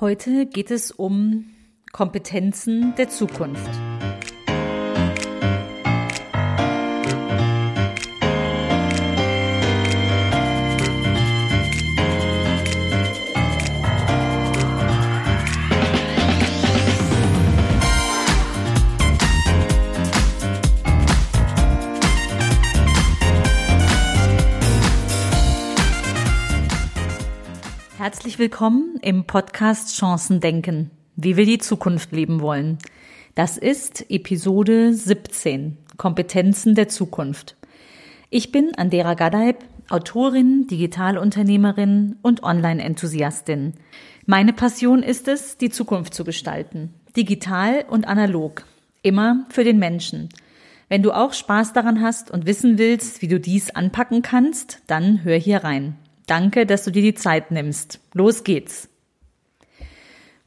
Heute geht es um Kompetenzen der Zukunft. Herzlich willkommen im Podcast Chancen denken, wie wir die Zukunft leben wollen. Das ist Episode 17, Kompetenzen der Zukunft. Ich bin Andera Gadeib, Autorin, Digitalunternehmerin und Online-Enthusiastin. Meine Passion ist es, die Zukunft zu gestalten, digital und analog, immer für den Menschen. Wenn du auch Spaß daran hast und wissen willst, wie du dies anpacken kannst, dann hör hier rein. Danke, dass du dir die Zeit nimmst. Los geht's.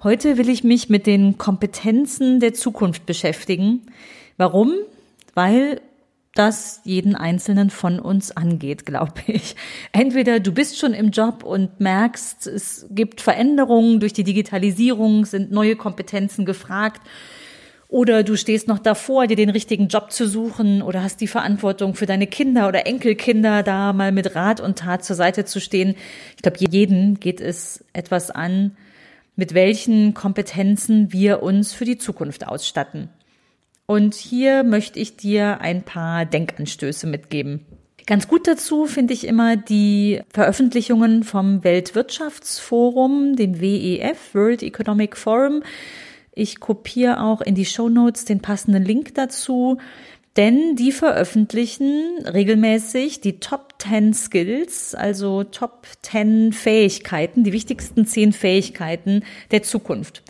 Heute will ich mich mit den Kompetenzen der Zukunft beschäftigen. Warum? Weil das jeden einzelnen von uns angeht, glaube ich. Entweder du bist schon im Job und merkst, es gibt Veränderungen durch die Digitalisierung, sind neue Kompetenzen gefragt oder du stehst noch davor, dir den richtigen Job zu suchen oder hast die Verantwortung für deine Kinder oder Enkelkinder, da mal mit Rat und Tat zur Seite zu stehen. Ich glaube, jeden geht es etwas an, mit welchen Kompetenzen wir uns für die Zukunft ausstatten. Und hier möchte ich dir ein paar Denkanstöße mitgeben. Ganz gut dazu finde ich immer die Veröffentlichungen vom Weltwirtschaftsforum, dem WEF, World Economic Forum. Ich kopiere auch in die Show Notes den passenden Link dazu, denn die veröffentlichen regelmäßig die Top 10 Skills, also Top 10 Fähigkeiten, die wichtigsten 10 Fähigkeiten der Zukunft.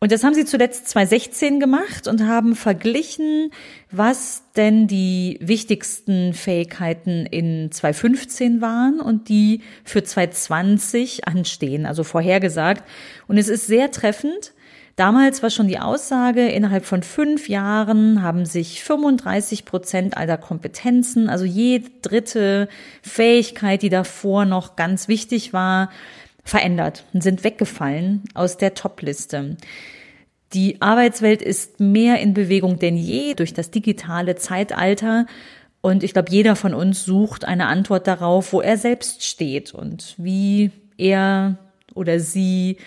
Und das haben sie zuletzt 2016 gemacht und haben verglichen, was denn die wichtigsten Fähigkeiten in 2015 waren und die für 2020 anstehen, also vorhergesagt. Und es ist sehr treffend, Damals war schon die Aussage, innerhalb von fünf Jahren haben sich 35 Prozent aller Kompetenzen, also jede dritte Fähigkeit, die davor noch ganz wichtig war, verändert und sind weggefallen aus der Top-Liste. Die Arbeitswelt ist mehr in Bewegung denn je durch das digitale Zeitalter. Und ich glaube, jeder von uns sucht eine Antwort darauf, wo er selbst steht und wie er oder sie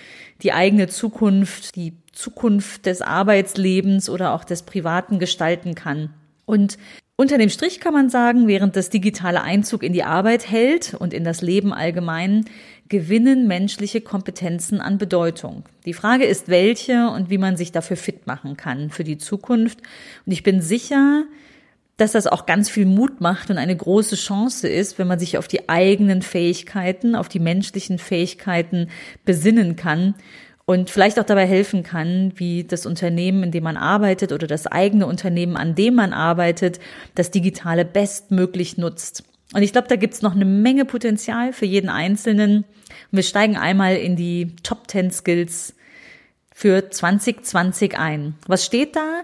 die eigene Zukunft, die Zukunft des Arbeitslebens oder auch des Privaten gestalten kann. Und unter dem Strich kann man sagen, während das digitale Einzug in die Arbeit hält und in das Leben allgemein, gewinnen menschliche Kompetenzen an Bedeutung. Die Frage ist, welche und wie man sich dafür fit machen kann für die Zukunft. Und ich bin sicher, dass das auch ganz viel Mut macht und eine große Chance ist, wenn man sich auf die eigenen Fähigkeiten, auf die menschlichen Fähigkeiten besinnen kann und vielleicht auch dabei helfen kann, wie das Unternehmen, in dem man arbeitet oder das eigene Unternehmen, an dem man arbeitet, das Digitale bestmöglich nutzt. Und ich glaube, da gibt's noch eine Menge Potenzial für jeden Einzelnen. Und wir steigen einmal in die Top 10 Skills für 2020 ein. Was steht da?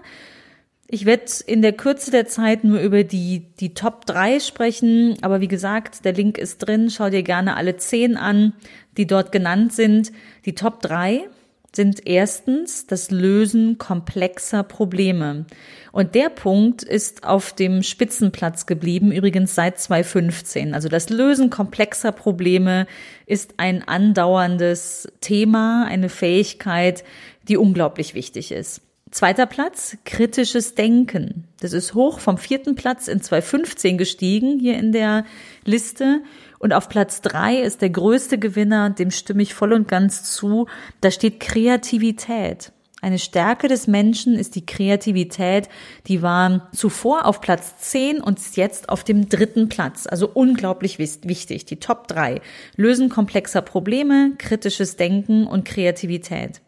Ich werde in der Kürze der Zeit nur über die, die Top 3 sprechen, aber wie gesagt, der Link ist drin. Schau dir gerne alle 10 an, die dort genannt sind. Die Top 3 sind erstens das Lösen komplexer Probleme. Und der Punkt ist auf dem Spitzenplatz geblieben, übrigens seit 2015. Also das Lösen komplexer Probleme ist ein andauerndes Thema, eine Fähigkeit, die unglaublich wichtig ist. Zweiter Platz, kritisches Denken. Das ist hoch vom vierten Platz in 2015 gestiegen, hier in der Liste. Und auf Platz drei ist der größte Gewinner, dem stimme ich voll und ganz zu. Da steht Kreativität. Eine Stärke des Menschen ist die Kreativität. Die war zuvor auf Platz 10 und ist jetzt auf dem dritten Platz. Also unglaublich wichtig. Die Top drei. Lösen komplexer Probleme, kritisches Denken und Kreativität.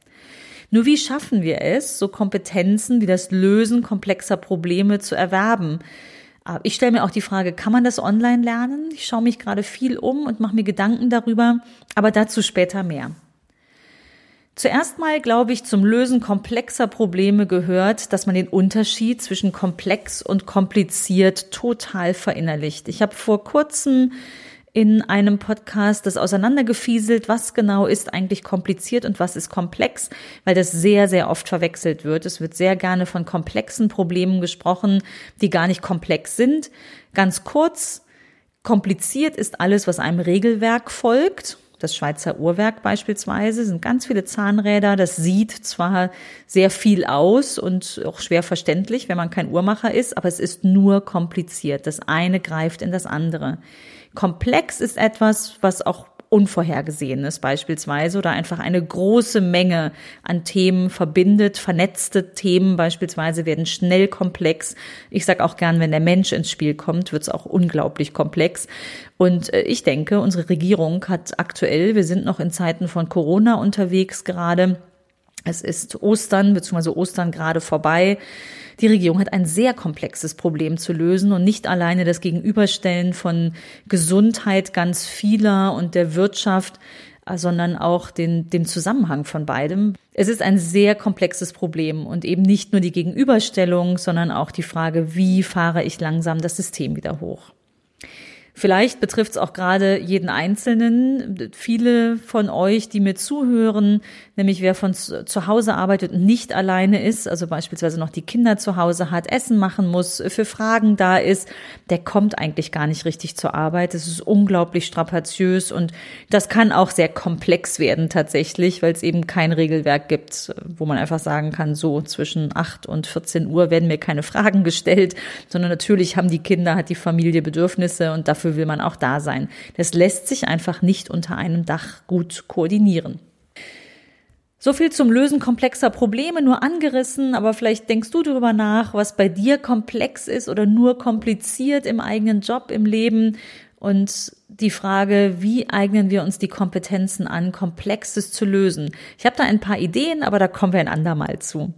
Nur wie schaffen wir es, so Kompetenzen wie das Lösen komplexer Probleme zu erwerben? Ah, ich stelle mir auch die Frage, kann man das online lernen? Ich schaue mich gerade viel um und mache mir Gedanken darüber, aber dazu später mehr. Zuerst mal, glaube ich, zum Lösen komplexer Probleme gehört, dass man den Unterschied zwischen komplex und kompliziert total verinnerlicht. Ich habe vor kurzem in einem Podcast das auseinandergefieselt, was genau ist eigentlich kompliziert und was ist komplex, weil das sehr, sehr oft verwechselt wird. Es wird sehr gerne von komplexen Problemen gesprochen, die gar nicht komplex sind. Ganz kurz, kompliziert ist alles, was einem Regelwerk folgt das Schweizer Uhrwerk beispielsweise, sind ganz viele Zahnräder. Das sieht zwar sehr viel aus und auch schwer verständlich, wenn man kein Uhrmacher ist, aber es ist nur kompliziert. Das eine greift in das andere. Komplex ist etwas, was auch Unvorhergesehenes beispielsweise oder einfach eine große Menge an Themen verbindet. Vernetzte Themen beispielsweise werden schnell komplex. Ich sage auch gern, wenn der Mensch ins Spiel kommt, wird es auch unglaublich komplex. Und äh, ich denke, unsere Regierung hat aktuell, wir sind noch in Zeiten von Corona unterwegs gerade, es ist Ostern, beziehungsweise Ostern gerade vorbei. Die Regierung hat ein sehr komplexes Problem zu lösen und nicht alleine das Gegenüberstellen von Gesundheit ganz vieler und der Wirtschaft, äh, sondern auch den, dem Zusammenhang von beidem. Es ist ein sehr komplexes Problem und eben nicht nur die Gegenüberstellung, sondern auch die Frage, wie fahre ich langsam das System wieder hoch. Vielleicht betrifft es auch gerade jeden Einzelnen. Viele von euch, die mir zuhören, nämlich wer von zu Hause arbeitet und nicht alleine ist, also beispielsweise noch die Kinder zu Hause hat, Essen machen muss, für Fragen da ist, der kommt eigentlich gar nicht richtig zur Arbeit. Es ist unglaublich strapaziös und das kann auch sehr komplex werden tatsächlich, weil es eben kein Regelwerk gibt, wo man einfach sagen kann, so zwischen 8 und 14 Uhr werden mir keine Fragen gestellt, sondern natürlich haben die Kinder, hat die Familie Bedürfnisse und dafür dafür will man auch da sein. Das lässt sich einfach nicht unter einem Dach gut koordinieren. So viel zum Lösen komplexer Probleme, nur angerissen, aber vielleicht denkst du darüber nach, was bei dir komplex ist oder nur kompliziert im eigenen Job, im Leben und die Frage, wie eignen wir uns die Kompetenzen an, Komplexes zu lösen. Ich habe da ein paar Ideen, aber da kommen wir ein andermal zu.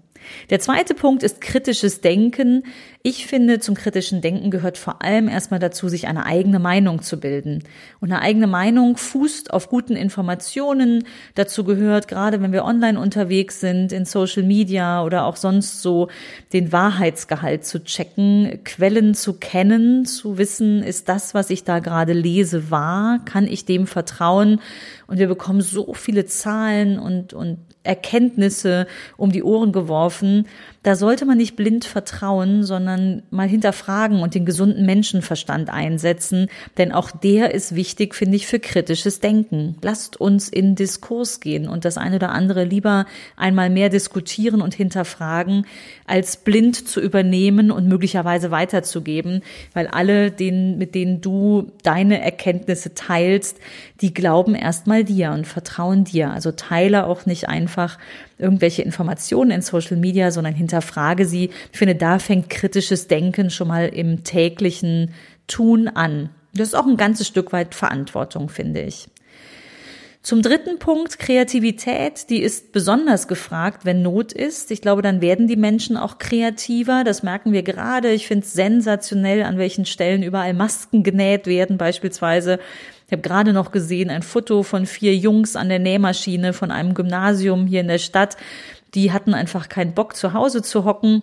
Der zweite Punkt ist kritisches Denken. Ich finde, zum kritischen Denken gehört vor allem erstmal dazu, sich eine eigene Meinung zu bilden. Und eine eigene Meinung fußt auf guten Informationen. Dazu gehört, gerade wenn wir online unterwegs sind, in Social Media oder auch sonst so, den Wahrheitsgehalt zu checken, Quellen zu kennen, zu wissen, ist das, was ich da gerade lese, wahr? Kann ich dem vertrauen? Und wir bekommen so viele Zahlen und, und Erkenntnisse um die Ohren geworfen. Da sollte man nicht blind vertrauen, sondern mal hinterfragen und den gesunden Menschenverstand einsetzen, denn auch der ist wichtig, finde ich, für kritisches Denken. Lasst uns in Diskurs gehen und das eine oder andere lieber einmal mehr diskutieren und hinterfragen, als blind zu übernehmen und möglicherweise weiterzugeben, weil alle, denen, mit denen du deine Erkenntnisse teilst, die glauben erstmal dir und vertrauen dir. Also teile auch nicht einfach irgendwelche Informationen in Social Media, sondern hinterfrage sie. Ich finde, da fängt kritisches Denken schon mal im täglichen Tun an. Das ist auch ein ganzes Stück weit Verantwortung, finde ich. Zum dritten Punkt, Kreativität, die ist besonders gefragt, wenn Not ist. Ich glaube, dann werden die Menschen auch kreativer. Das merken wir gerade. Ich finde es sensationell, an welchen Stellen überall Masken genäht werden, beispielsweise. Ich habe gerade noch gesehen ein Foto von vier Jungs an der Nähmaschine von einem Gymnasium hier in der Stadt. Die hatten einfach keinen Bock, zu Hause zu hocken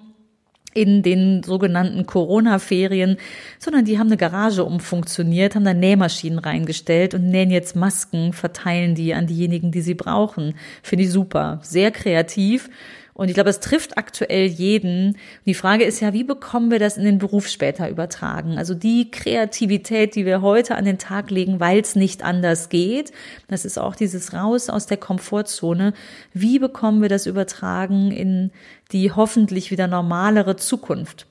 in den sogenannten Corona-Ferien, sondern die haben eine Garage umfunktioniert, haben da Nähmaschinen reingestellt und nähen jetzt Masken, verteilen die an diejenigen, die sie brauchen. Finde ich super. Sehr kreativ. Und ich glaube, es trifft aktuell jeden. Die Frage ist ja, wie bekommen wir das in den Beruf später übertragen? Also die Kreativität, die wir heute an den Tag legen, weil es nicht anders geht. Das ist auch dieses Raus aus der Komfortzone. Wie bekommen wir das übertragen in die hoffentlich wieder normalere Zukunft?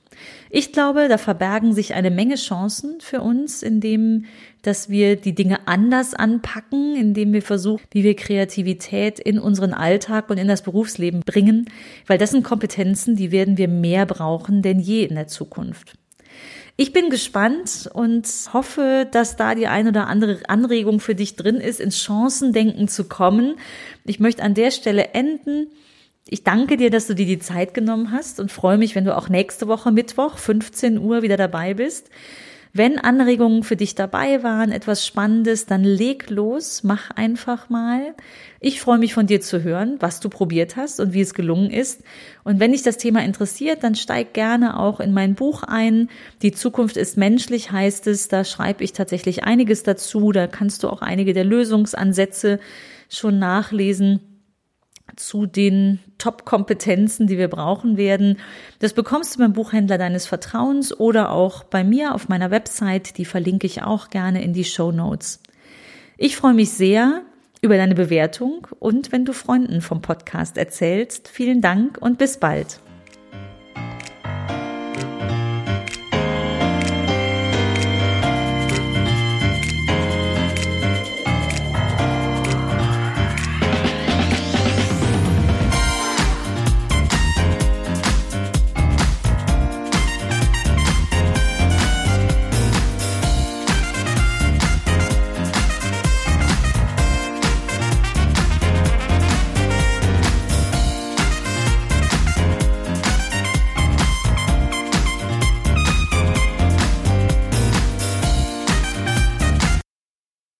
Ich glaube, da verbergen sich eine Menge Chancen für uns, indem dass wir die Dinge anders anpacken, indem wir versuchen, wie wir Kreativität in unseren Alltag und in das Berufsleben bringen, weil das sind Kompetenzen, die werden wir mehr brauchen denn je in der Zukunft. Ich bin gespannt und hoffe, dass da die ein oder andere Anregung für dich drin ist, ins Chancendenken zu kommen. Ich möchte an der Stelle enden. Ich danke dir, dass du dir die Zeit genommen hast und freue mich, wenn du auch nächste Woche Mittwoch 15 Uhr wieder dabei bist. Wenn Anregungen für dich dabei waren, etwas Spannendes, dann leg los, mach einfach mal. Ich freue mich von dir zu hören, was du probiert hast und wie es gelungen ist. Und wenn dich das Thema interessiert, dann steig gerne auch in mein Buch ein. Die Zukunft ist menschlich heißt es. Da schreibe ich tatsächlich einiges dazu. Da kannst du auch einige der Lösungsansätze schon nachlesen zu den Top-Kompetenzen, die wir brauchen werden. Das bekommst du beim Buchhändler deines Vertrauens oder auch bei mir auf meiner Website. Die verlinke ich auch gerne in die Show Notes. Ich freue mich sehr über deine Bewertung und wenn du Freunden vom Podcast erzählst. Vielen Dank und bis bald.